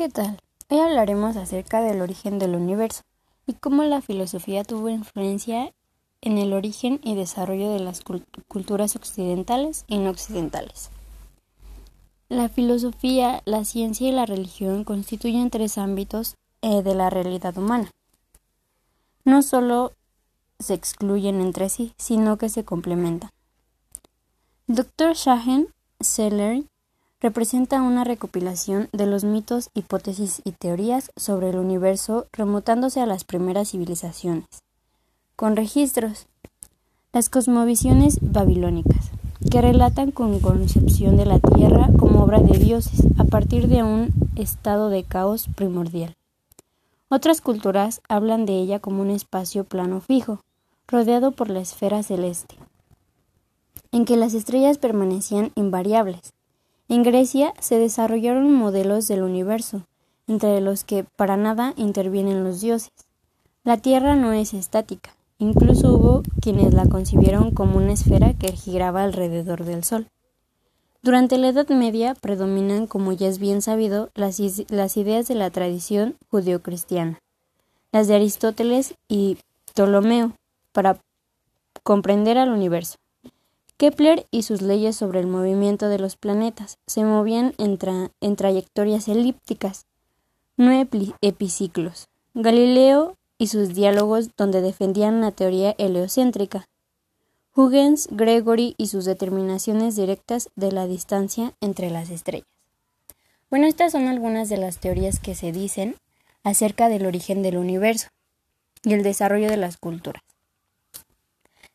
¿Qué tal? Hoy hablaremos acerca del origen del universo y cómo la filosofía tuvo influencia en el origen y desarrollo de las culturas occidentales y no occidentales. La filosofía, la ciencia y la religión constituyen tres ámbitos eh, de la realidad humana. No solo se excluyen entre sí, sino que se complementan. Dr. Shahen Seller representa una recopilación de los mitos, hipótesis y teorías sobre el universo remontándose a las primeras civilizaciones, con registros, las cosmovisiones babilónicas, que relatan con concepción de la Tierra como obra de dioses a partir de un estado de caos primordial. Otras culturas hablan de ella como un espacio plano fijo, rodeado por la esfera celeste, en que las estrellas permanecían invariables, en Grecia se desarrollaron modelos del universo, entre los que para nada intervienen los dioses. La Tierra no es estática, incluso hubo quienes la concibieron como una esfera que giraba alrededor del Sol. Durante la Edad Media predominan, como ya es bien sabido, las, ideas de la tradición judeocristiana, las de Aristóteles y Ptolomeo, para comprender al universo. Kepler y sus leyes sobre el movimiento de los planetas se movían en, trayectorias elípticas, no epiciclos. Galileo y sus diálogos donde defendían la teoría heliocéntrica. Huygens, Gregory y sus determinaciones directas de la distancia entre las estrellas. Bueno, estas son algunas de las teorías que se dicen acerca del origen del universo y el desarrollo de las culturas.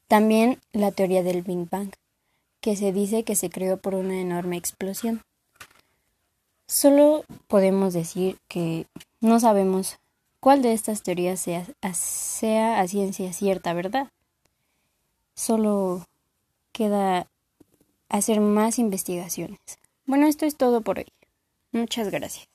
También la teoría del Big Bang, que se dice que se creó por una enorme explosión. Solo podemos decir que no sabemos cuál de estas teorías sea, a ciencia cierta, ¿verdad? Solo queda hacer más investigaciones. Bueno, esto es todo por hoy. Muchas gracias.